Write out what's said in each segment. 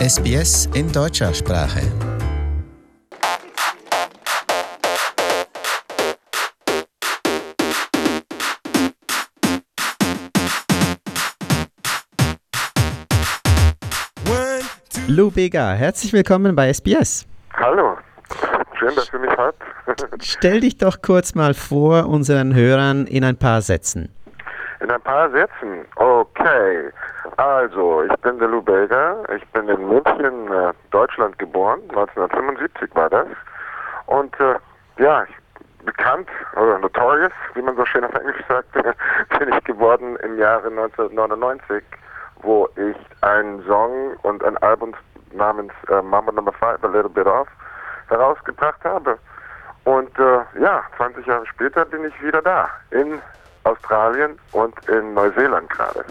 SBS in deutscher Sprache. Lou Bega, herzlich willkommen bei SBS. Hallo, schön, dass ihr mich habt. Stell dich doch kurz mal vor unseren Hörern in ein paar Sätzen. In ein paar Sätzen? Okay. Also, ich bin der Lou Belger. Ich bin in München, äh, Deutschland geboren. 1975 war das. Und äh, ja, bekannt, oder notorious, wie man so schön auf Englisch sagt, bin ich geworden im Jahre 1999, wo ich einen Song und ein Album namens äh, Mama Number 5, A Little Bit Off, herausgebracht habe. Und äh, ja, 20 Jahre später bin ich wieder da, in Australien und in Neuseeland gerade.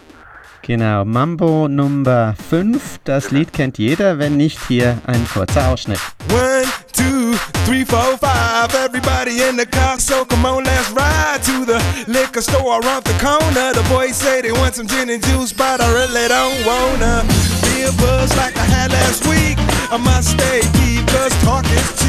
Genau, Mambo Nummer 5, das Lied kennt jeder, wenn nicht hier ein kurzer Ausschnitt. One, two, three, four, five, everybody in the car, so come on, let's ride to the liquor store around the corner. The boys say they want some gin and juice, but I really don't wanna be a buzz like I had last week. I must stay deep, cause talk is cheap.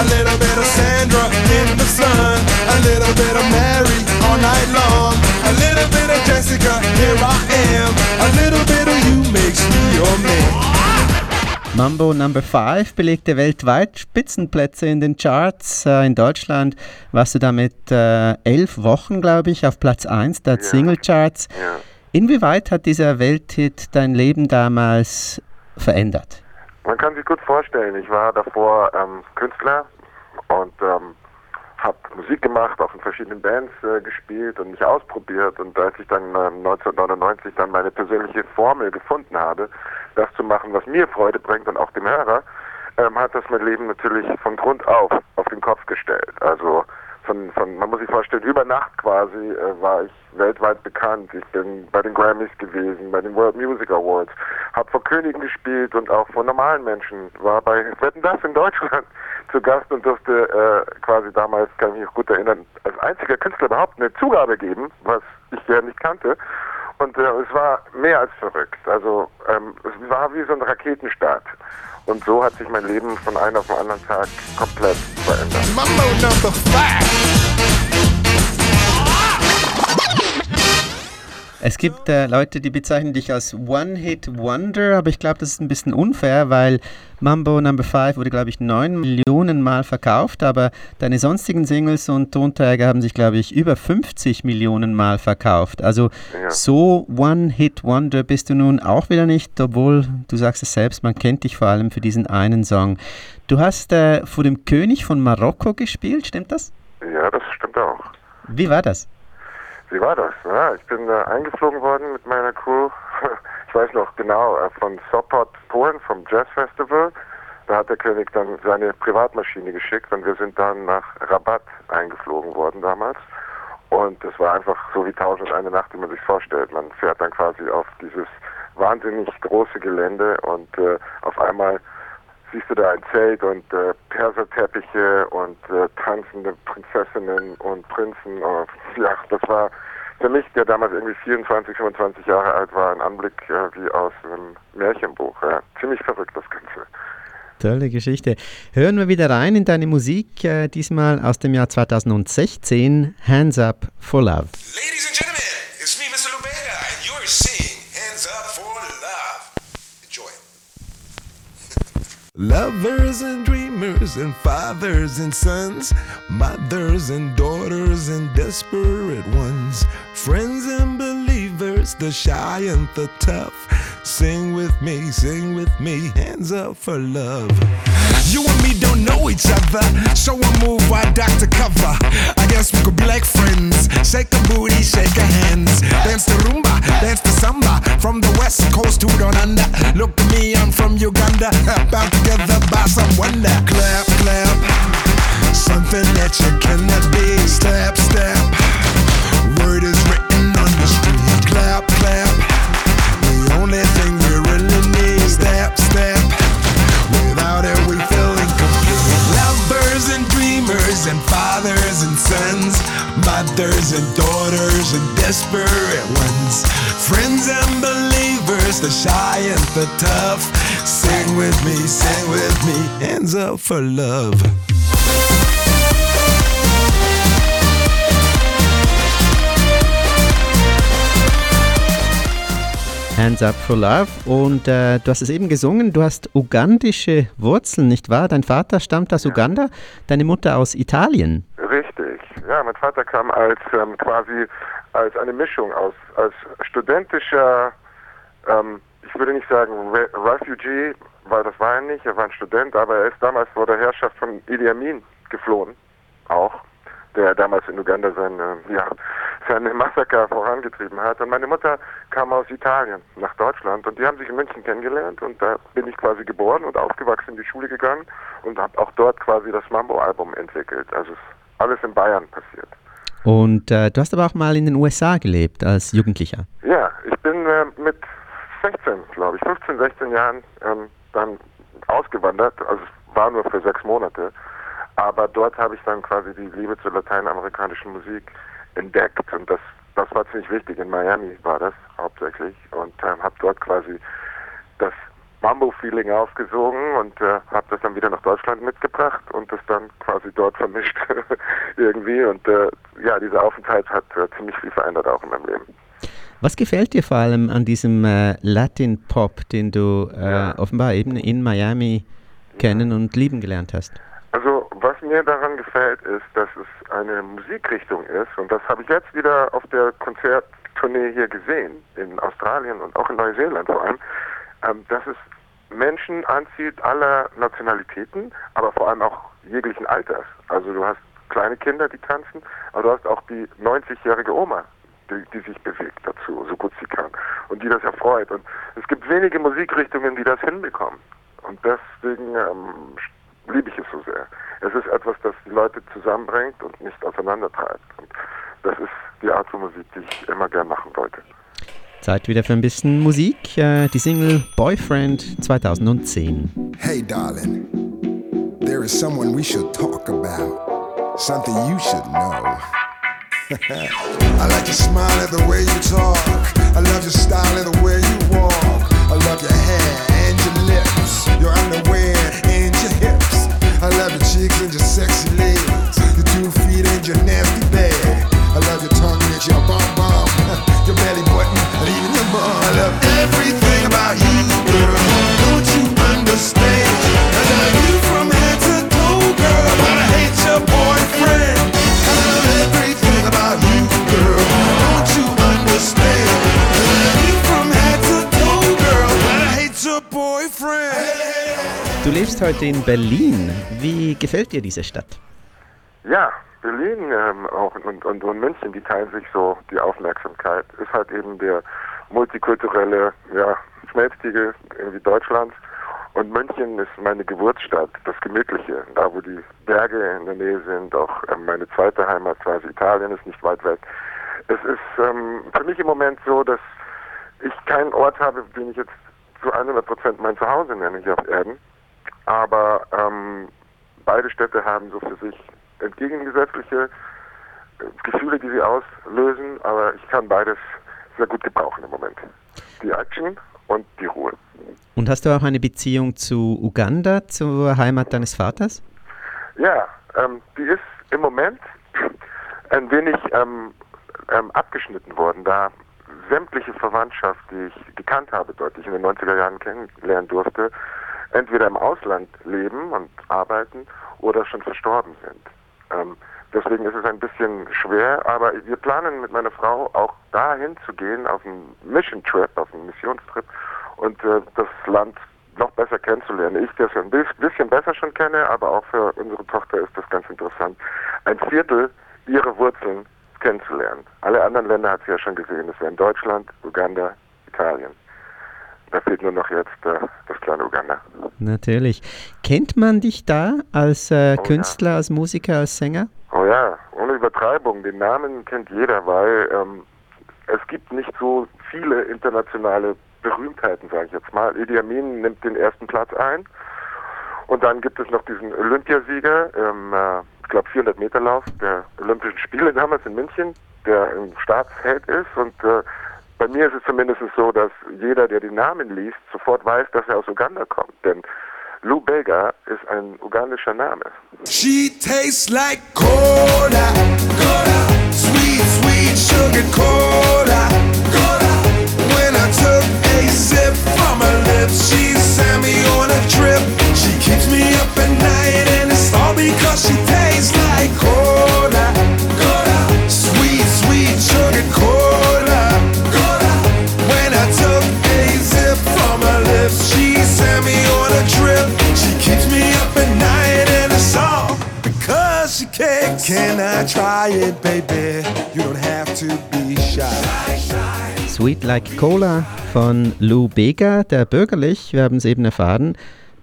A little bit of Sandra in the sun. A little bit of Mary all night long. A little bit of Jessica, here I am. A little bit of you makes me your man. Mambo Number 5 belegte weltweit Spitzenplätze in den Charts. Äh, in Deutschland warst du damit äh, elf Wochen, glaube ich, auf Platz 1 der Ja. Singlecharts. Ja. Inwieweit hat dieser Welthit dein Leben damals verändert? Man kann sich gut vorstellen, ich war davor ähm, Künstler und ähm, habe Musik gemacht, auch in verschiedenen Bands äh, gespielt und mich ausprobiert. Und als ich dann ähm, 1999 dann meine persönliche Formel gefunden habe, das zu machen, was mir Freude bringt und auch dem Hörer, ähm, hat das mein Leben natürlich von Grund auf auf den Kopf gestellt. Also von, von man muss sich vorstellen, über Nacht quasi äh, war ich weltweit bekannt. Ich bin bei den Grammys gewesen, bei den World Music Awards, habe vor Königen gespielt und auch vor normalen Menschen. War bei Wetten das in Deutschland zu Gast und durfte äh, quasi damals, kann ich mich noch gut erinnern, als einziger Künstler überhaupt eine Zugabe geben, was ich ja nicht kannte. Und äh, es war mehr als verrückt. Also ähm, es war wie so ein Raketenstart. Und so hat sich mein Leben von einem auf den anderen Tag komplett verändert. Mambo number five. Es gibt äh, Leute, die bezeichnen dich als One-Hit-Wonder, aber ich glaube, das ist ein bisschen unfair, weil Mambo Number 5 wurde, glaube ich, 9 Millionen Mal verkauft, aber deine sonstigen Singles und Tonträger haben sich, glaube ich, über 50 Millionen Mal verkauft. Also Ja. so One-Hit-Wonder bist du nun auch wieder nicht, obwohl du sagst es selbst, man kennt dich vor allem für diesen einen Song. Du hast äh, vor dem König von Marokko gespielt, stimmt das? Ja, das stimmt auch. Wie war das? Wie war das? Ja, ich bin äh, eingeflogen worden mit meiner Crew. Ich weiß noch genau, äh, von Sopot, Polen, vom Jazz Festival. Da hat der König dann seine Privatmaschine geschickt und wir sind dann nach Rabat eingeflogen worden damals. Und es war einfach so wie Tausend eine Nacht, wie man sich vorstellt. Man fährt dann quasi auf dieses wahnsinnig große Gelände und äh, auf einmal siehst du da ein Zelt und äh, Perserteppiche und äh, tanzende Prinzessinnen und Prinzen. Und, ja, das war für mich, der damals irgendwie 24, 25 Jahre alt war, ein Anblick äh, wie aus einem Märchenbuch. Ja. Ziemlich verrückt das Ganze. Tolle Geschichte. Hören wir wieder rein in deine Musik, äh, diesmal aus dem Jahr 2016, Hands Up for Love. Ladies and Lovers and dreamers and fathers and sons, mothers and daughters and desperate ones, friends and believers, the shy and the tough. Sing with me, sing with me, hands up for love. You and me don't know each other, so we move I duck to cover. I guess we could be like friends. Shake a booty, shake a hands. Dance the rumba, dance the samba. From the west coast to down under. Look at me, I'm from Uganda. Bound together by some wonder. Clap, clap. Something that you cannot be. Desperate ones, friends and believers, the shy and the tough. Sing with me, sing with me, hands up for love. Hands Up for Love. Und äh, du hast es eben gesungen, du hast ugandische Wurzeln, nicht wahr? Dein Vater stammt aus Uganda, deine Mutter aus Italien. Ja, mein Vater kam als ähm, quasi als eine Mischung aus als studentischer, ähm, ich würde nicht sagen Re Refugee, weil das war er nicht, er war ein Student, aber er ist damals vor der Herrschaft von Idi Amin geflohen, auch, der damals in Uganda seine, ja, seine Massaker vorangetrieben hat. Und meine Mutter kam aus Italien nach Deutschland und die haben sich in München kennengelernt und da bin ich quasi geboren und aufgewachsen in die Schule gegangen und habe auch dort quasi das Mambo-Album entwickelt. Also ist alles in Bayern passiert. Und äh, du hast aber auch mal in den USA gelebt als Jugendlicher. Ja, ich bin äh, mit 16, glaube ich, 15, 16 Jahren ähm, dann ausgewandert. Also es war nur für sechs Monate. Aber dort habe ich dann quasi die Liebe zur lateinamerikanischen Musik entdeckt und das, das war ziemlich wichtig. In Miami war das hauptsächlich und ähm, habe dort quasi das Mambo-Feeling aufgesogen und äh, habe das dann wieder nach Deutschland mitgebracht und das dann quasi dort vermischt irgendwie und äh, ja, dieser Aufenthalt hat äh, ziemlich viel verändert auch in meinem Leben. Was gefällt dir vor allem an diesem äh, Latin Pop, den du äh, Ja. offenbar eben in Miami kennen und lieben gelernt hast? Also was mir daran gefällt, ist, dass es eine Musikrichtung ist und das habe ich jetzt wieder auf der Konzerttournee hier gesehen, in Australien und auch in Neuseeland vor allem, ähm, dass es Menschen anzieht aller Nationalitäten, aber vor allem auch jeglichen Alters. Also du hast kleine Kinder, die tanzen, aber du hast auch die 90-jährige Oma, die, die sich bewegt dazu, so gut sie kann und die das erfreut. Und es gibt wenige Musikrichtungen, die das hinbekommen. Und deswegen ähm, liebe ich es so sehr. Es ist etwas, das die Leute zusammenbringt und nicht auseinandertreibt. Und das ist die Art von Musik, die ich immer gern machen wollte. Zeit wieder für ein bisschen Musik. Äh, die Single Boyfriend 2010. Hey, darling, there is someone we should talk about. Something you should know. I like your smile and the way you talk. I love your style and the way you walk. I love your hair and your lips, heute in Berlin. Wie gefällt dir diese Stadt? Ja, Berlin ähm, auch und, und, und München, die teilen sich so die Aufmerksamkeit. Ist halt eben der multikulturelle ja, Schmelztiegel irgendwie Deutschlands. Und München ist meine Geburtsstadt, das Gemütliche, da wo die Berge in der Nähe sind, auch ähm, meine zweite Heimat, quasi Italien, ist nicht weit weg. Es ist ähm, für mich im Moment so, dass ich keinen Ort habe, den ich jetzt zu 100 Prozent mein Zuhause nenne hier auf Erden. Aber ähm, beide Städte haben so für sich entgegengesetzliche äh, Gefühle, die sie auslösen, aber ich kann beides sehr gut gebrauchen im Moment. Die Action und die Ruhe. Und hast du auch eine Beziehung zu Uganda, zur Heimat deines Vaters? Ja, ähm, die ist im Moment ein wenig ähm, ähm, abgeschnitten worden, da sämtliche Verwandtschaft, die ich gekannt habe, dort, die ich in den 90er Jahren kennenlernen durfte, entweder im Ausland leben und arbeiten oder schon verstorben sind. Ähm, deswegen ist es ein bisschen schwer, aber wir planen mit meiner Frau auch dahin zu gehen auf einen Mission Trip, auf einen Missionstrip und äh, das Land noch besser kennenzulernen. Ich, das ein bis- bisschen besser schon kenne, aber auch für unsere Tochter ist das ganz interessant, ein Viertel ihrer Wurzeln kennenzulernen. Alle anderen Länder hat sie ja schon gesehen. Das wären Deutschland, Uganda, Italien. Da fehlt nur noch jetzt äh, das kleine Uganda. Natürlich. Kennt man dich da als äh, Oh, Künstler, als Musiker, als Sänger? Oh ja, ohne Übertreibung. Den Namen kennt jeder, weil ähm, es gibt nicht so viele internationale Berühmtheiten, sage ich jetzt mal. Idi Amin nimmt den ersten Platz ein. Und dann gibt es noch diesen Olympiasieger im äh, ich glaube 400 Meter Lauf der Olympischen Spiele damals in München, der ein Staatsheld ist und äh, bei mir ist es zumindest so, dass jeder, der den Namen liest, sofort weiß, dass er aus Uganda kommt. Denn Lou ist ein ugandischer Name. She tastes like cola, cola, sweet, sweet sugar cola, cola. When I took a sip from her lips, she sent me on a trip. She keeps me up at night, and it's all because she tastes like cola, try it, baby? You don't have to be shy. Sweet Like Cola von Lou Bega, der bürgerlich, wir haben es eben erfahren,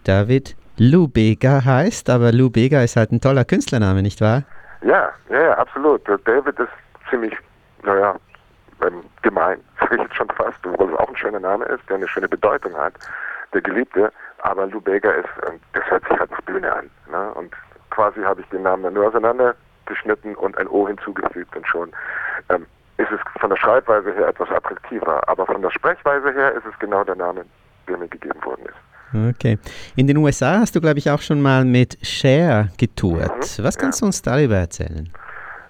David Lou Bega heißt, aber Lou Bega ist halt ein toller Künstlername, nicht wahr? Ja, ja, ja, absolut. David ist ziemlich, naja, ähm, gemein, sage ich jetzt schon fast, obwohl es auch ein schöner Name ist, der eine schöne Bedeutung hat, der Geliebte. Aber Lou Bega ist, ähm, das hört sich halt nach Bühne an. Ne? Und quasi habe ich den Namen dann nur auseinandergeschnitten und ein O hinzugefügt und schon ähm, ist es von der Schreibweise her etwas attraktiver. Aber von der Sprechweise her ist es genau der Name, der mir gegeben worden ist. Okay. In den USA hast du, glaube ich, auch schon mal mit Cher getourt. Mhm, Was kannst du uns darüber erzählen?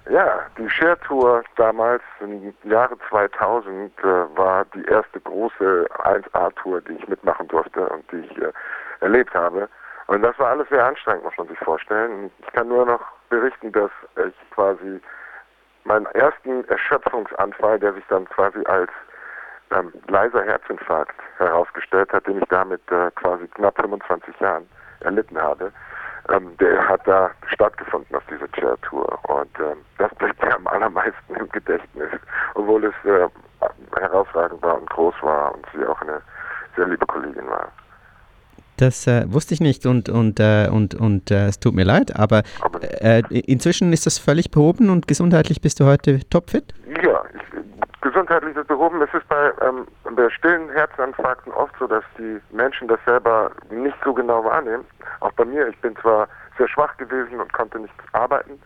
Ja, die Share Tour damals im Jahre 2000 äh, war die erste große 1A-Tour, die ich mitmachen durfte und die ich äh, erlebt habe. Und das war alles sehr anstrengend, muss man sich vorstellen. Ich kann nur noch berichten, dass ich quasi meinen ersten Erschöpfungsanfall, der sich dann quasi als ähm, leiser Herzinfarkt herausgestellt hat, den ich damit äh, quasi knapp 25 Jahren erlitten habe, ähm, der hat da stattgefunden auf dieser Chair-Tour. Und ähm, das bleibt mir am allermeisten im Gedächtnis, obwohl es äh, herausragend war und groß war und sie auch eine sehr liebe Kollegin war. Das äh, wusste ich nicht und, und, äh, und, und äh, es tut mir leid, aber äh, inzwischen ist das völlig behoben und gesundheitlich bist du heute topfit? Ja, ich, gesundheitlich ist behoben. Es ist bei, ähm, bei stillen Herzinfarkten oft so, dass die Menschen das selber nicht so genau wahrnehmen. Auch bei mir, ich bin zwar sehr schwach gewesen und konnte nicht arbeiten,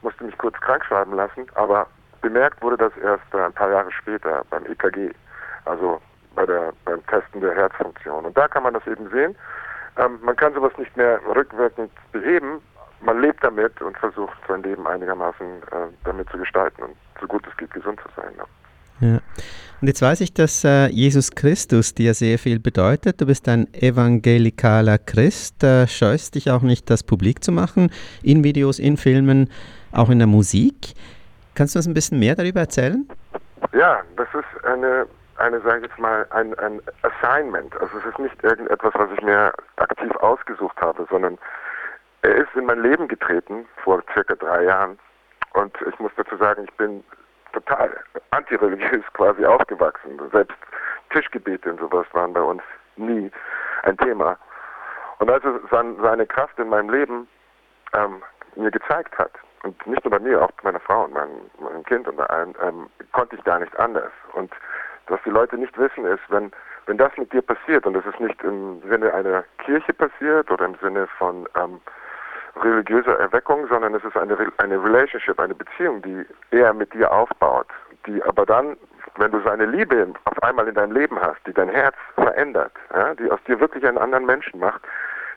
musste mich kurz krank schreiben lassen, aber bemerkt wurde das erst äh, ein paar Jahre später beim EKG, also bei der, beim Testen der Herzfunktion. Und da kann man das eben sehen. Ähm, man kann sowas nicht mehr rückwirkend beheben. Man lebt damit und versucht sein Leben einigermaßen äh, damit zu gestalten und so gut es geht gesund zu sein. Ja. Ja. Und jetzt weiß ich, dass äh, Jesus Christus dir sehr viel bedeutet. Du bist ein evangelikaler Christ, äh, scheust dich auch nicht, das publik zu machen, in Videos, in Filmen, auch in der Musik. Kannst du uns ein bisschen mehr darüber erzählen? Ja, das ist eine, eine sage ich jetzt mal, ein, ein Assignment. Also es ist nicht irgendetwas, was ich mir aktiv ausgesucht habe, sondern er ist in mein Leben getreten vor circa drei Jahren. Und ich muss dazu sagen, ich bin total antireligiös quasi aufgewachsen. Selbst Tischgebete und sowas waren bei uns nie ein Thema. Und als er sein, seine Kraft in meinem Leben ähm, mir gezeigt hat, und nicht nur bei mir, auch bei meiner Frau und meinem, meinem Kind und bei allen, ähm, konnte ich gar nicht anders. Und was die Leute nicht wissen ist, wenn, wenn das mit dir passiert, und es ist nicht im Sinne einer Kirche passiert oder im Sinne von ähm, religiöser Erweckung, sondern es ist eine, eine Relationship, eine Beziehung, die er mit dir aufbaut, die aber dann, wenn du seine Liebe auf einmal in deinem Leben hast, die dein Herz verändert, ja, die aus dir wirklich einen anderen Menschen macht,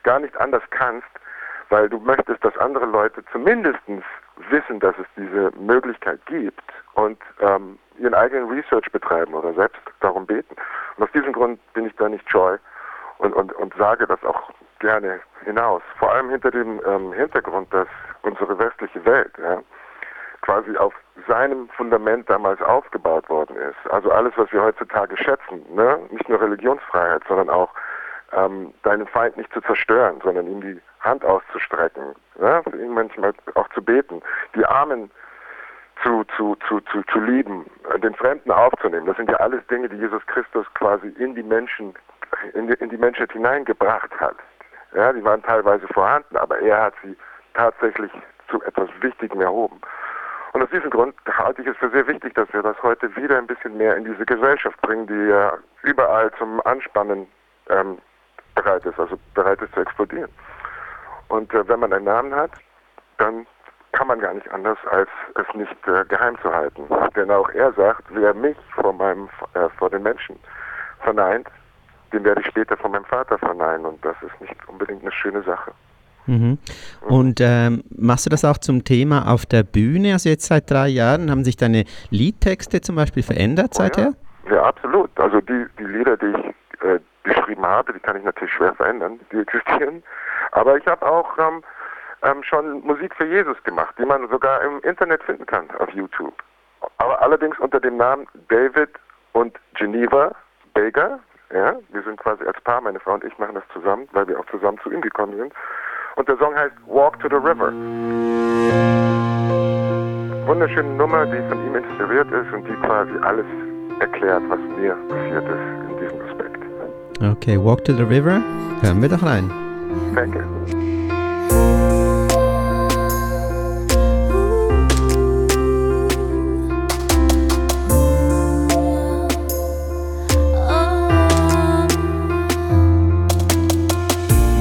gar nicht anders kannst, weil du möchtest, dass andere Leute zumindest wissen, dass es diese Möglichkeit gibt und ähm, ihren eigenen Research betreiben oder selbst darum beten. Und aus diesem Grund bin ich da nicht scheu und, und, und sage das auch gerne hinaus. Vor allem hinter dem ähm, Hintergrund, dass unsere westliche Welt ja, quasi auf seinem Fundament damals aufgebaut worden ist. Also alles, was wir heutzutage schätzen, ne? nicht nur Religionsfreiheit, sondern auch ähm, deinen Feind nicht zu zerstören, sondern ihm die Hand auszustrecken, ne? manchmal auch zu beten, die Armen zu, zu, zu, zu, zu lieben, den Fremden aufzunehmen. Das sind ja alles Dinge, die Jesus Christus quasi in die Menschen, in die, in die Menschheit hineingebracht hat. Ja, die waren teilweise vorhanden, aber er hat sie tatsächlich zu etwas Wichtigem erhoben. Und aus diesem Grund halte ich es für sehr wichtig, dass wir das heute wieder ein bisschen mehr in diese Gesellschaft bringen, die ja überall zum Anspannen ähm, bereit ist, also bereit ist zu explodieren. Und äh, wenn man einen Namen hat, dann kann man gar nicht anders, als es nicht äh, geheim zu halten. Denn auch er sagt, wer mich vor meinem äh, vor den Menschen verneint, den werde ich später von meinem Vater verneinen und das ist nicht unbedingt eine schöne Sache. Mhm. Und ähm, machst du das auch zum Thema auf der Bühne? Also jetzt seit drei Jahren haben sich deine Liedtexte zum Beispiel verändert seither? Oh ja. ja. absolut. Also die, die Lieder, die ich äh, geschrieben habe, die kann ich natürlich schwer verändern, die existieren. Aber ich habe auch ähm, ähm, schon Musik für Jesus gemacht, die man sogar im Internet finden kann auf YouTube. Aber allerdings unter dem Namen David und Geneva Baker. Ja, wir sind quasi als Paar, meine Frau und ich machen das zusammen, weil wir auch zusammen zu ihm gekommen sind. Und der Song heißt Walk to the River. Wunderschöne Nummer, die von ihm inspiriert ist und die quasi alles erklärt, was mir passiert ist. Okay, Walk to the River. Hören wir doch rein. Danke.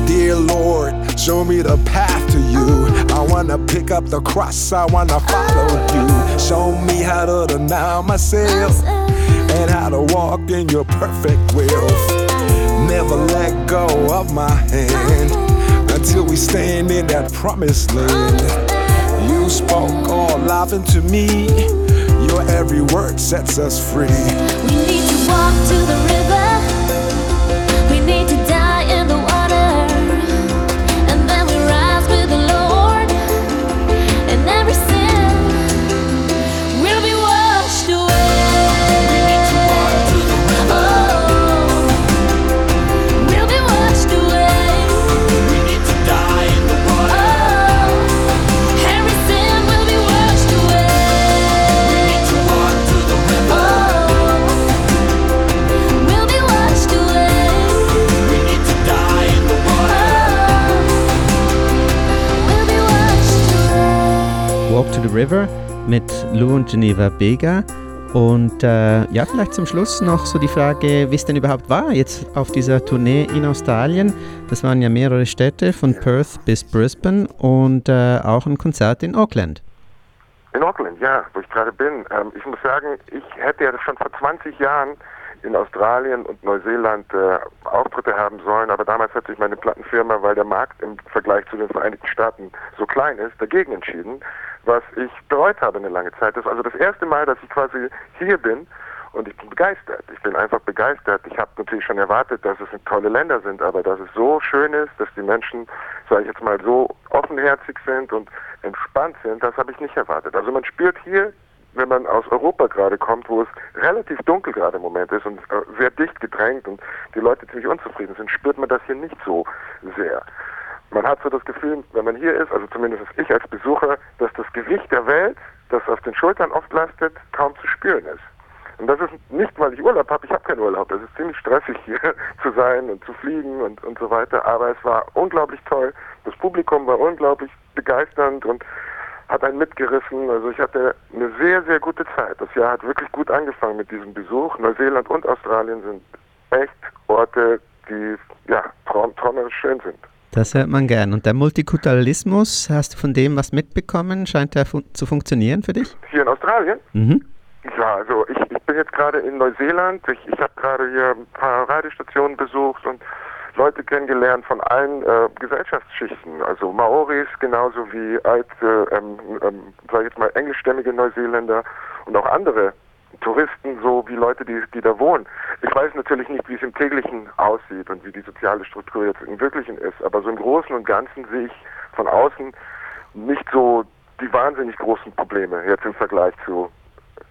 Dear Lord, show me the path to you. I wanna pick up the cross, I wanna follow you. Show me how to deny myself and how to walk in your perfect will. Never let go of my hand until we stand in that promised land. You spoke all life into me. Your every word sets us free. We need to walk to the river. The River mit Lou und Geneva Bega. Und äh, ja, vielleicht zum Schluss noch so die Frage, wie es denn überhaupt war jetzt auf dieser Tournee in Australien. Das waren ja mehrere Städte, von Perth bis Brisbane und äh, auch ein Konzert in Auckland. In Auckland, ja, wo ich gerade bin. Ähm, ich muss sagen, ich hätte ja schon vor 20 Jahren in Australien und Neuseeland äh, Auftritte haben sollen, aber damals hat sich meine Plattenfirma, weil der Markt im Vergleich zu den Vereinigten Staaten so klein ist, dagegen entschieden, was ich bereut habe eine lange Zeit. Das ist also das erste Mal, dass ich quasi hier bin und ich bin begeistert. Ich bin einfach begeistert. Ich habe natürlich schon erwartet, dass es tolle Länder sind, aber dass es so schön ist, dass die Menschen, sage ich jetzt mal, so offenherzig sind und entspannt sind, das habe ich nicht erwartet. Also man spürt hier, wenn man aus Europa gerade kommt, wo es relativ dunkel gerade im Moment ist und äh, sehr dicht gedrängt und die Leute ziemlich unzufrieden sind, spürt man das hier nicht so sehr. Man hat so das Gefühl, wenn man hier ist, also zumindest ich als Besucher, dass das Gewicht der Welt, das auf den Schultern oft lastet, kaum zu spüren ist. Und das ist nicht, weil ich Urlaub habe, ich habe keinen Urlaub. Es ist ziemlich stressig hier zu sein und zu fliegen und, und so weiter. Aber es war unglaublich toll. Das Publikum war unglaublich begeisternd und hat einen mitgerissen. Also ich hatte eine sehr, sehr gute Zeit. Das Jahr hat wirklich gut angefangen mit diesem Besuch. Neuseeland und Australien sind echt Orte, die ja traum traumerisch schön sind. Das hört man gern. Und der Multikulturalismus, hast du von dem was mitbekommen? Scheint der fun zu funktionieren für dich? Hier in Australien? Mhm. Ja, also ich, ich bin jetzt gerade in Neuseeland. Ich, ich habe gerade hier ein paar Radiostationen besucht und Leute kennengelernt von allen äh, Gesellschaftsschichten. Also Maoris genauso wie alte, ähm, ähm, sag ich jetzt mal, englischstämmige Neuseeländer und auch andere Touristen, so wie Leute, die, die da wohnen. Ich weiß natürlich nicht, wie es im täglichen aussieht und wie die soziale Struktur jetzt im Wirklichen ist, aber so im Großen und Ganzen sehe ich von außen nicht so die wahnsinnig großen Probleme jetzt im Vergleich zu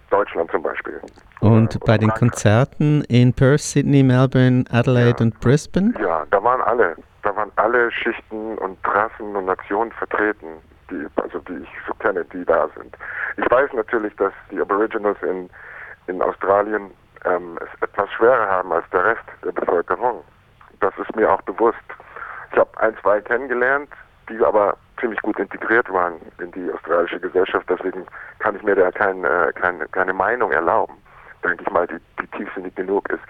Deutschland zum Beispiel. Und bei den. Konzerten in Perth, Sydney, Melbourne, Adelaide Ja. und Brisbane? Ja, da waren alle. Da waren alle Schichten und Rassen und Nationen vertreten, die, also die ich so kenne, die da sind. Ich weiß natürlich, dass die Aboriginals in, in Australien ähm, es etwas schwerer haben als der Rest der Bevölkerung. Das ist mir auch bewusst. Ich habe ein, zwei kennengelernt, die aber ziemlich gut integriert waren in die australische Gesellschaft. Deswegen kann ich mir da kein, äh, keine, keine Meinung erlauben. Denke ich mal, die, die tiefsinnig genug ist.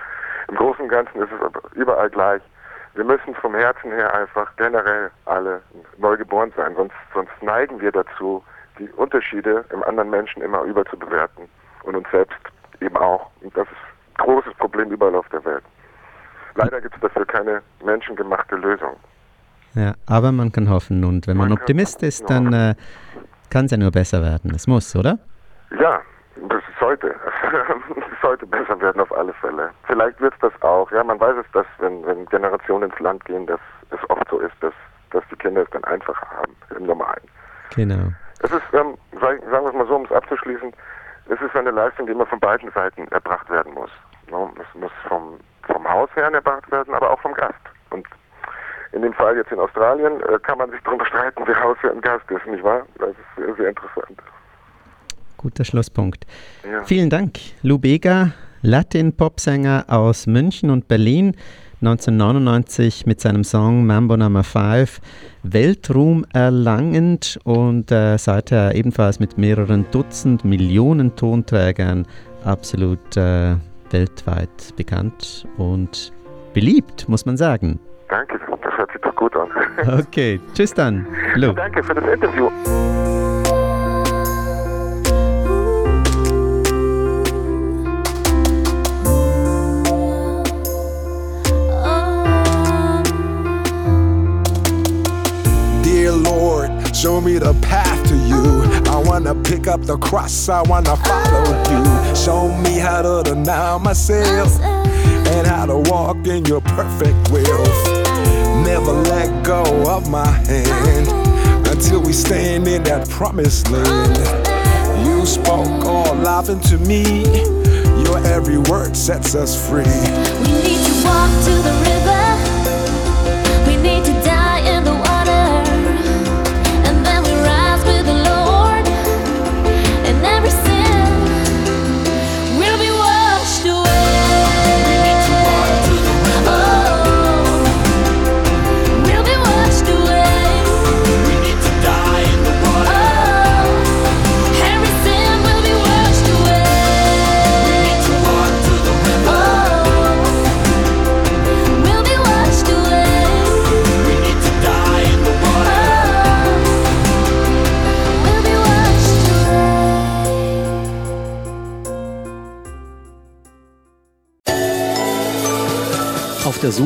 Im Großen und Ganzen ist es überall gleich. Wir müssen vom Herzen her einfach generell alle neu geboren sein, sonst, sonst neigen wir dazu, die Unterschiede im anderen Menschen immer überzubewerten und uns selbst eben auch. Und das ist ein großes Problem überall auf der Welt. Leider gibt es dafür keine menschengemachte Lösung. Ja, aber man kann hoffen und wenn man, Man Optimist ist, dann äh, kann es ja nur besser werden. Es muss, oder? Ja, das sollte. es sollte besser werden auf alle Fälle. Vielleicht wird es das auch. Ja, man weiß es, dass wenn, wenn Generationen ins Land gehen, dass es oft so ist, dass, dass die Kinder es dann einfacher haben im Normalen. Genau. Es ist, ähm, sag- sagen wir es mal so, um es abzuschließen, es ist eine Leistung, die immer von beiden Seiten erbracht werden muss. Es muss vom, vom Hausherrn erbracht werden, aber auch vom Gast. Und in dem Fall jetzt in Australien äh, kann man sich darüber streiten, wer Hausherr und Gast ist, nicht wahr? Das ist sehr, sehr interessant. Guter Schlusspunkt. Ja. Vielen Dank, Lou Bega, Latin-Popsänger aus München und Berlin, 1999 mit seinem Song Mambo Number 5 Weltruhm erlangend und äh, seither ebenfalls mit mehreren Dutzend Millionen Tonträgern absolut äh, weltweit bekannt und beliebt, muss man sagen. Danke, das hört sich doch gut an. Okay, tschüss dann, Lou. Danke für das Interview. Show me the path to you. I wanna pick up the cross, I wanna follow you. Show me how to deny myself and how to walk in your perfect will. Never let go of my hand until we stand in that promised land. You spoke all life into me. Your every word sets us free. We need to walk to the river.